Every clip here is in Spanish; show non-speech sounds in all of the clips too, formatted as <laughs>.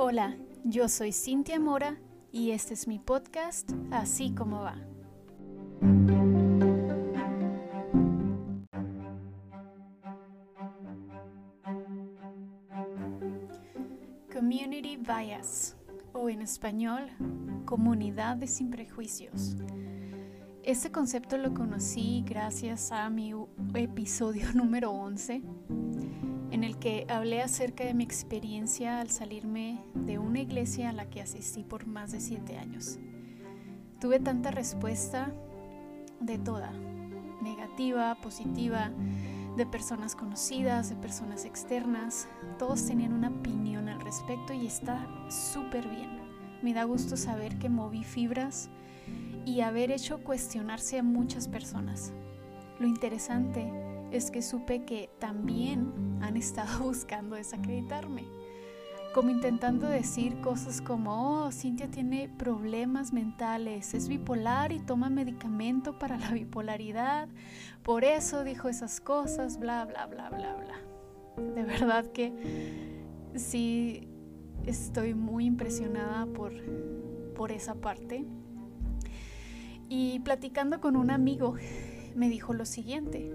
Hola, yo soy Cintia Mora y este es mi podcast Así como va. Community Bias o en español Comunidades sin prejuicios. Este concepto lo conocí gracias a mi episodio <laughs> número 11 en el que hablé acerca de mi experiencia al salirme de una iglesia a la que asistí por más de siete años. Tuve tanta respuesta de toda, negativa, positiva, de personas conocidas, de personas externas. Todos tenían una opinión al respecto y está súper bien. Me da gusto saber que moví fibras y haber hecho cuestionarse a muchas personas. Lo interesante es que supe que también han estado <laughs> buscando desacreditarme, como intentando decir cosas como, oh, Cintia tiene problemas mentales, es bipolar y toma medicamento para la bipolaridad, por eso dijo esas cosas, bla, bla, bla, bla, bla. De verdad que sí estoy muy impresionada por, por esa parte. Y platicando con un amigo, me dijo lo siguiente,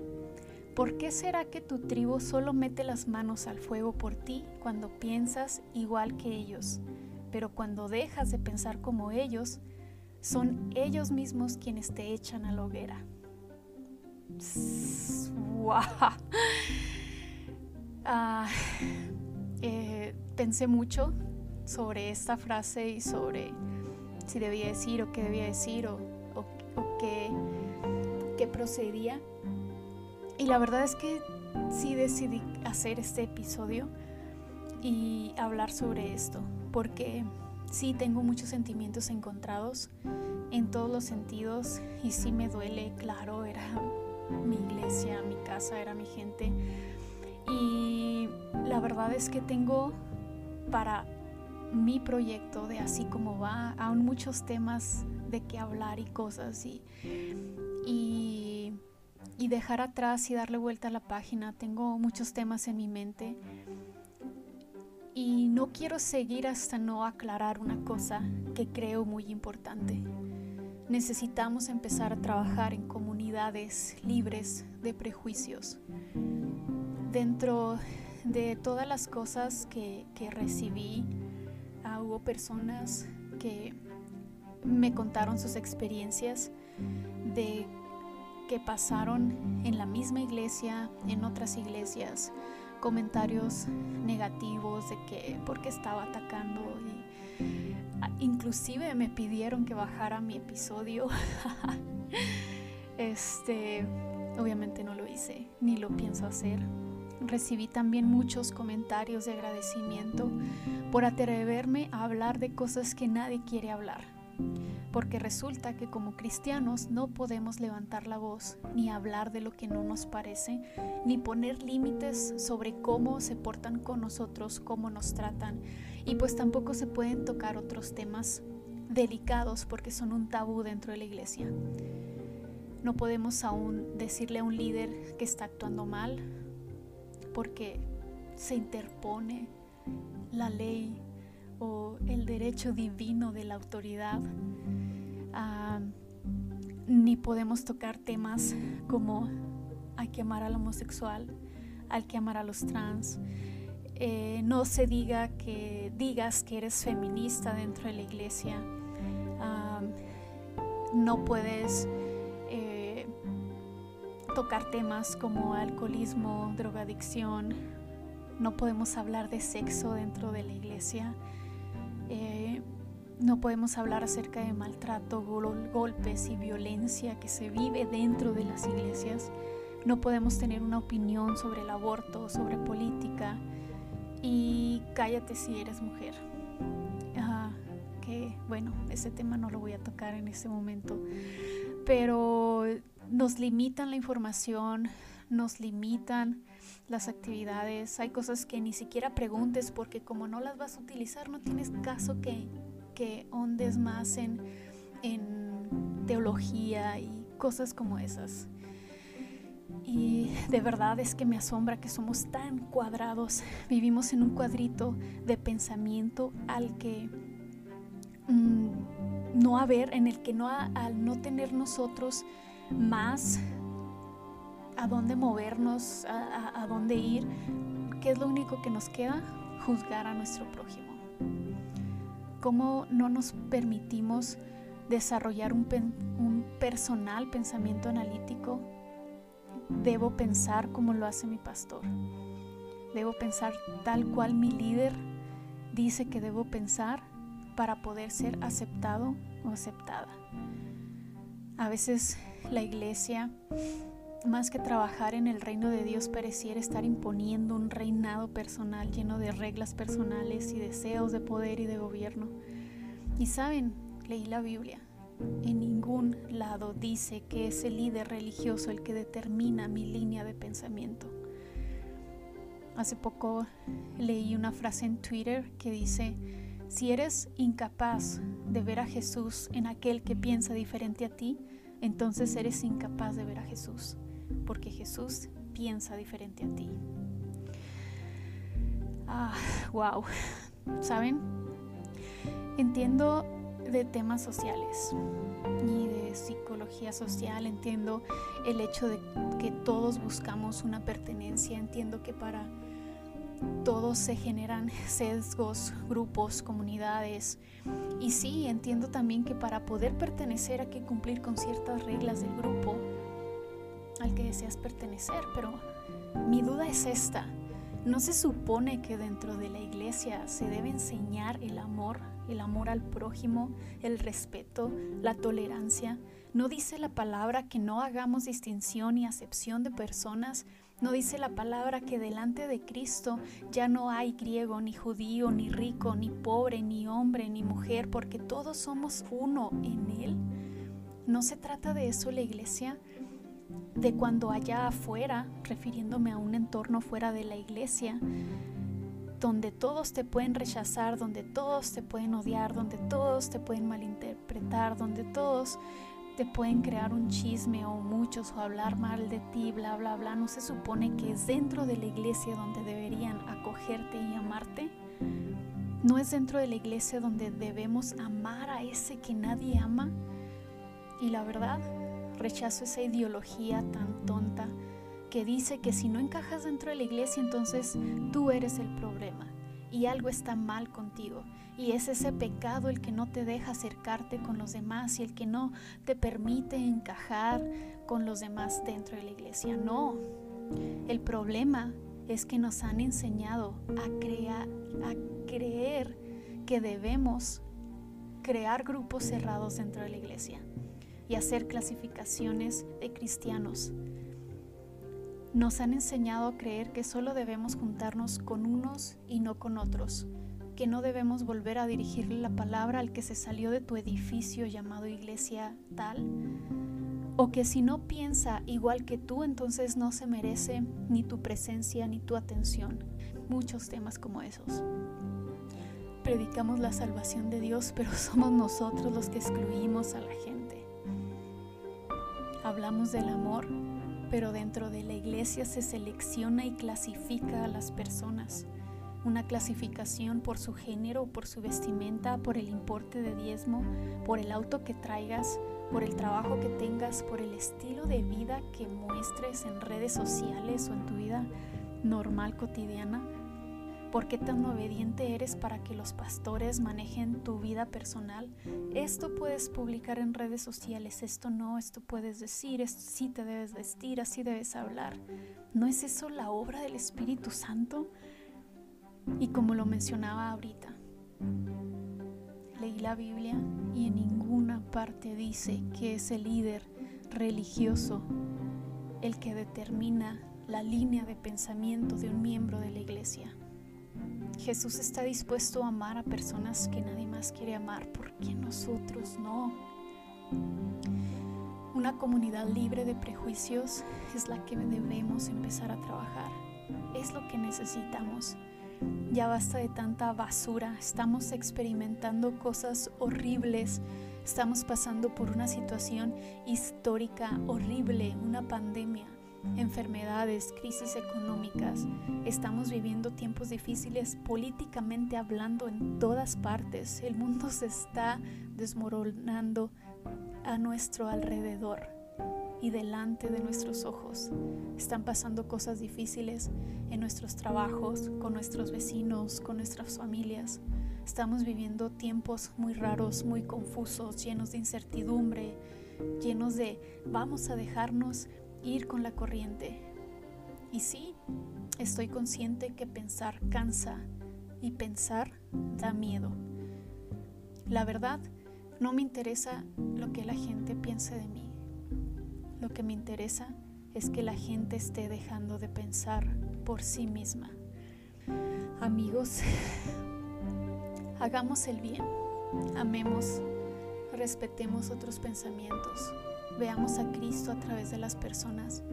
¿Por qué será que tu tribu solo mete las manos al fuego por ti cuando piensas igual que ellos? Pero cuando dejas de pensar como ellos, son ellos mismos quienes te echan a la hoguera. <laughs> Ah, eh, pensé mucho sobre esta frase y sobre si debía decir o qué debía decir o, qué, qué procedía. Y la verdad es que sí decidí hacer este episodio y hablar sobre esto, porque sí tengo muchos sentimientos encontrados en todos los sentidos y sí me duele, claro, era mi iglesia, mi casa, era mi gente. Y la verdad es que tengo para mi proyecto de así como va aún muchos temas de qué hablar y cosas y, y y dejar atrás y darle vuelta a la página. Tengo muchos temas en mi mente y no quiero seguir hasta no aclarar una cosa que creo muy importante. Necesitamos empezar a trabajar en comunidades libres de prejuicios. Dentro de todas las cosas que, recibí, ah, hubo personas que me contaron sus experiencias de que pasaron en la misma iglesia, en otras iglesias, comentarios negativos de que porque estaba atacando ah, inclusive me pidieron que bajara mi episodio. <laughs> este, obviamente no lo hice ni lo pienso hacer. Recibí también muchos comentarios de agradecimiento por atreverme a hablar de cosas que nadie quiere hablar porque resulta que como cristianos no podemos levantar la voz ni hablar de lo que no nos parece, ni poner límites sobre cómo se portan con nosotros, cómo nos tratan, y pues tampoco se pueden tocar otros temas delicados porque son un tabú dentro de la iglesia. No podemos aún decirle a un líder que está actuando mal porque se interpone la ley el derecho divino de la autoridad Ah, ni podemos tocar temas como hay que amar al homosexual, hay que amar a los trans. Eh, no se diga que digas que eres feminista dentro de la iglesia. Ah, no puedes eh, tocar temas como alcoholismo, drogadicción. No podemos hablar de sexo dentro de la iglesia. Eh, no podemos hablar acerca de maltrato, golpes y violencia que se vive dentro de las iglesias. No podemos tener una opinión sobre el aborto, sobre política. Y cállate si eres mujer. que bueno, ese tema no lo voy a tocar en este momento. Pero nos limitan la información, nos limitan las actividades. Hay cosas que ni siquiera preguntes porque como no las vas a utilizar, no tienes caso que que ondes más en, teología y cosas como esas. Y de verdad es que me asombra que somos tan cuadrados. Vivimos en un cuadrito de pensamiento al que mm, no haber, en el que no al no tener nosotros más a dónde movernos, a, a dónde ir, ¿qué es lo único que nos queda? Juzgar a nuestro prójimo. ¿Cómo no nos permitimos desarrollar un, un personal pensamiento analítico? Debo pensar como lo hace mi pastor. Debo pensar tal cual mi líder dice que debo pensar para poder ser aceptado o aceptada. A veces la iglesia, más que trabajar en el reino de Dios, pareciera estar imponiendo un reinado personal lleno de reglas personales y deseos de poder y de gobierno. Y saben, leí la Biblia. En ningún lado dice que es el líder religioso el que determina mi línea de pensamiento. Hace poco leí una frase en Twitter que dice, si eres incapaz de ver a Jesús en aquel que piensa diferente a ti, entonces eres incapaz de ver a Jesús, porque Jesús piensa diferente a ti. Ah, wow. ¿Saben? Entiendo de temas sociales y de psicología social, entiendo el hecho de que todos buscamos una pertenencia, entiendo que para todos se generan sesgos, grupos, comunidades. Y sí, entiendo también que para poder pertenecer hay que cumplir con ciertas reglas del grupo al que deseas pertenecer. Pero mi duda es esta. ¿No se supone que dentro de la iglesia se debe enseñar el amor, el amor al prójimo, el respeto, la tolerancia? ¿No dice la palabra que no hagamos distinción y acepción de personas no dice la palabra que delante de Cristo ya no hay griego, ni judío, ni rico, ni pobre, ni hombre, ni mujer, porque todos somos uno en Él. No se trata de eso la iglesia, de cuando allá afuera, refiriéndome a un entorno fuera de la iglesia, donde todos te pueden rechazar, donde todos te pueden odiar, donde todos te pueden malinterpretar, donde todos te pueden crear un chisme o muchos o hablar mal de ti, bla, bla, bla. ¿No se supone que es dentro de la iglesia donde deberían acogerte y amarte? ¿No es dentro de la iglesia donde debemos amar a ese que nadie ama? Y la verdad, rechazo esa ideología tan tonta que dice que si no encajas dentro de la iglesia, entonces tú eres el problema y algo está mal contigo. Y es ese pecado el que no te deja acercarte con los demás y el que no te permite encajar con los demás dentro de la iglesia. No, el problema es que nos han enseñado a, creer que debemos crear grupos cerrados dentro de la iglesia y hacer clasificaciones de cristianos. Nos han enseñado a creer que solo debemos juntarnos con unos y no con otros que no debemos volver a dirigirle la palabra al que se salió de tu edificio llamado iglesia tal, o que si no piensa igual que tú, entonces no se merece ni tu presencia ni tu atención. Muchos temas como esos. Predicamos la salvación de Dios, pero <laughs> somos nosotros los que excluimos a la gente. Hablamos del amor, pero dentro de la iglesia se selecciona y clasifica a las personas una clasificación por su género, por su vestimenta, por el importe de diezmo, por el auto que traigas, por el trabajo que tengas, por el estilo de vida que muestres en redes sociales o en tu vida normal cotidiana. ¿Por qué tan obediente eres para que los pastores manejen tu vida personal? Esto puedes publicar en redes sociales, esto no, esto puedes decir, esto sí te debes vestir, así debes hablar. ¿No es eso la obra del Espíritu Santo? Y como lo mencionaba ahorita, leí la Biblia y en ninguna parte dice que es el líder religioso el que determina la línea de pensamiento de un miembro de la iglesia. Jesús está dispuesto a amar a personas que nadie más quiere amar, porque nosotros no? Una comunidad libre de prejuicios es la que debemos empezar a trabajar. Es lo que necesitamos. Ya basta de tanta basura, estamos experimentando cosas horribles, estamos pasando por una situación histórica horrible, una pandemia. Enfermedades, crisis económicas. Estamos viviendo tiempos difíciles políticamente hablando en todas partes. El mundo se está desmoronando a nuestro alrededor y delante de nuestros ojos. Están pasando cosas difíciles en nuestros trabajos, con nuestros vecinos, con nuestras familias. Estamos viviendo tiempos muy raros, muy confusos, llenos de incertidumbre, llenos de vamos a dejarnos ir con la corriente. Y sí, estoy consciente que pensar cansa y pensar da miedo. La verdad, no me interesa lo que la gente piense de mí. Lo que me interesa es que la gente esté dejando de pensar por sí misma. Amigos, <laughs> hagamos el bien, amemos, respetemos otros pensamientos, veamos a Cristo a través de las personas.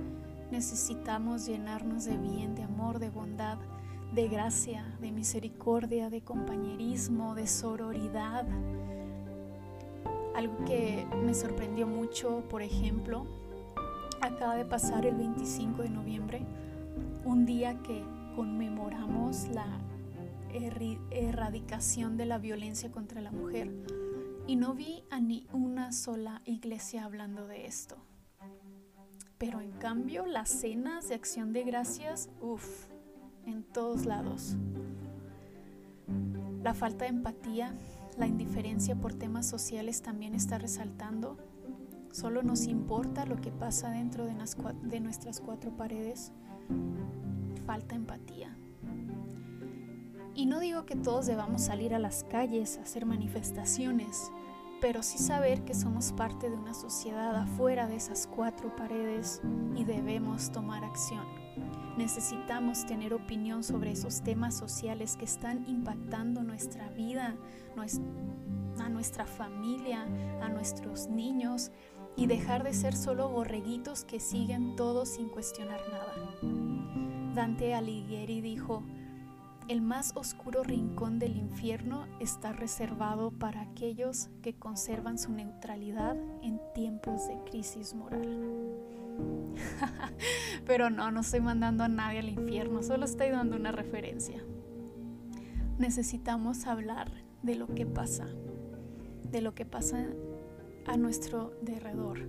Necesitamos llenarnos de bien, de amor, de bondad, de gracia, de misericordia, de compañerismo, de sororidad. Algo que me sorprendió mucho, por ejemplo, acaba de pasar el 25 de noviembre, un día que conmemoramos la erradicación de la violencia contra la mujer y no vi a ni una sola iglesia hablando de esto. Pero en cambio las cenas de acción de gracias, uff, en todos lados. La falta de empatía, la indiferencia por temas sociales también está resaltando. Solo nos importa lo que pasa dentro de, de nuestras cuatro paredes. Falta empatía. Y no digo que todos debamos salir a las calles a hacer manifestaciones, pero sí saber que somos parte de una sociedad afuera de esas cuatro paredes y debemos tomar acción. Necesitamos tener opinión sobre esos temas sociales que están impactando nuestra vida, a nuestra familia, a nuestros niños y dejar de ser solo borreguitos que siguen todo sin cuestionar nada. Dante Alighieri dijo, el más oscuro rincón del infierno está reservado para aquellos que conservan su neutralidad en tiempos de crisis moral. <laughs> Pero no, no estoy mandando a nadie al infierno, solo estoy dando una referencia. Necesitamos hablar de lo que pasa, de lo que pasa a nuestro derredor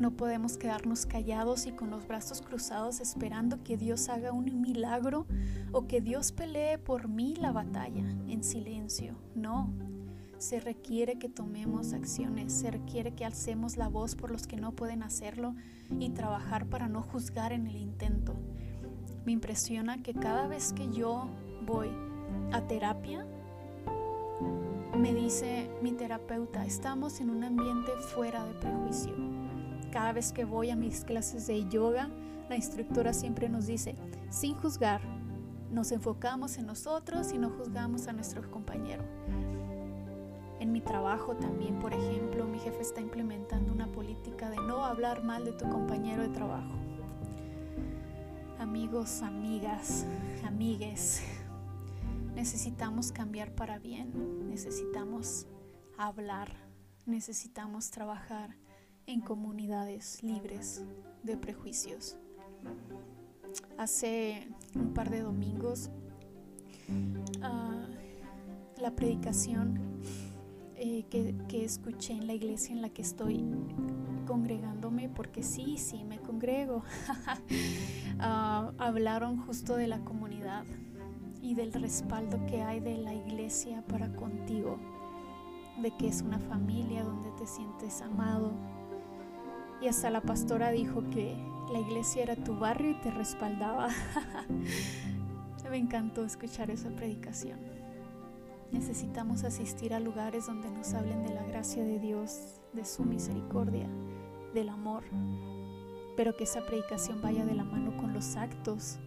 no podemos quedarnos callados y con los brazos cruzados esperando que Dios haga un milagro o que Dios pelee por mí la batalla en silencio. No, se requiere que tomemos acciones, se requiere que alcemos la voz por los que no pueden hacerlo y trabajar para no juzgar en el intento. Me impresiona que cada vez que yo voy a terapia, me dice mi terapeuta, estamos en un ambiente fuera de prejuicio cada vez que voy a mis clases de yoga, la instructora siempre nos dice, sin juzgar, nos enfocamos en nosotros y no juzgamos a nuestro compañero. En mi trabajo también, por ejemplo, mi jefe está implementando una política de no hablar mal de tu compañero de trabajo. Amigos, amigas, amigues, necesitamos cambiar para bien, necesitamos hablar, necesitamos trabajar en comunidades libres de prejuicios. Hace un par de domingos ah, la predicación eh, que, escuché en la iglesia en la que estoy congregándome, porque sí, sí, me congrego, <laughs> ah, hablaron justo de la comunidad y del respaldo que hay de la iglesia para contigo, de que es una familia donde te sientes amado, y hasta la pastora dijo que la iglesia era tu barrio y te respaldaba. <laughs> Me encantó escuchar esa predicación. Necesitamos asistir a lugares donde nos hablen de la gracia de Dios, de su misericordia, del amor, pero que esa predicación vaya de la mano con los actos,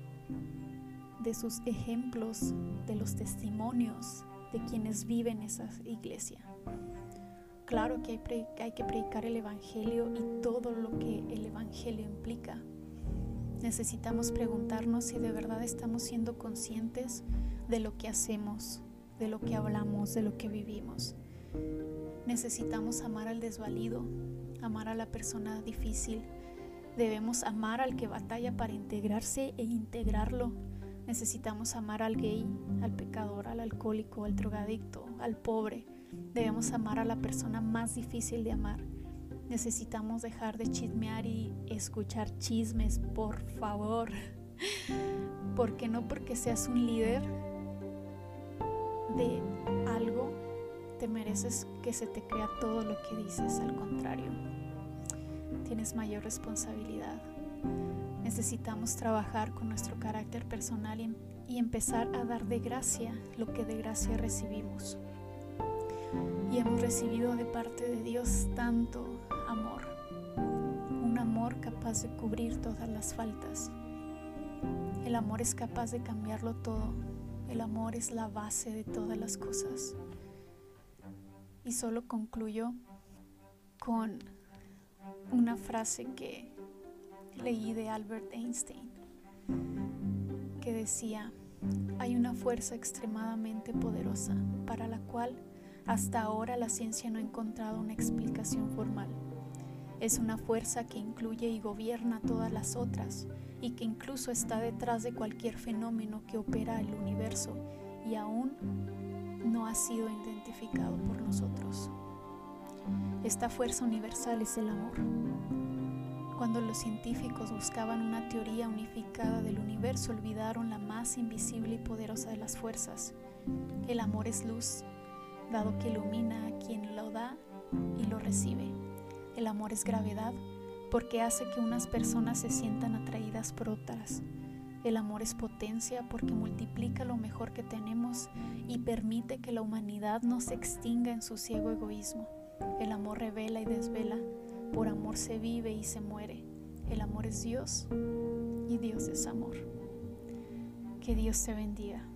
de sus ejemplos, de los testimonios de quienes viven esa iglesia. Claro que hay, que predicar el Evangelio y todo lo que el Evangelio implica. Necesitamos preguntarnos si de verdad estamos siendo conscientes de lo que hacemos, de lo que hablamos, de lo que vivimos. Necesitamos amar al desvalido, amar a la persona difícil, Debemos amar al que batalla para integrarse e integrarlo. Necesitamos amar al gay, al pecador, al alcohólico, al drogadicto, al pobre. Debemos amar a la persona más difícil de amar. Necesitamos dejar de chismear y escuchar chismes, por favor. <laughs> Porque no porque seas un líder de algo, te mereces que se te crea todo lo que dices, al contrario. Tienes mayor responsabilidad. Necesitamos trabajar con nuestro carácter personal y, y empezar a dar de gracia lo que de gracia recibimos. Y hemos recibido de parte de Dios tanto amor, un amor capaz de cubrir todas las faltas. El amor es capaz de cambiarlo todo. El amor es la base de todas las cosas. Y solo concluyo con una frase que leí de Albert Einstein, que decía, hay una fuerza extremadamente poderosa para la cual hasta ahora la ciencia no ha encontrado una explicación formal. Es una fuerza que incluye y gobierna todas las otras y que incluso está detrás de cualquier fenómeno que opera el universo y aún no ha sido identificado por nosotros. Esta fuerza universal es el amor. Cuando los científicos buscaban una teoría unificada del universo, olvidaron la más invisible y poderosa de las fuerzas. El amor es luz, dado que ilumina a quien lo da y lo recibe. El amor es gravedad, porque hace que unas personas se sientan atraídas por otras. El amor es potencia porque multiplica lo mejor que tenemos y permite que la humanidad no se extinga en su ciego egoísmo. El amor revela y desvela, por amor se vive y se muere. El amor es Dios y Dios es amor. Que Dios te bendiga.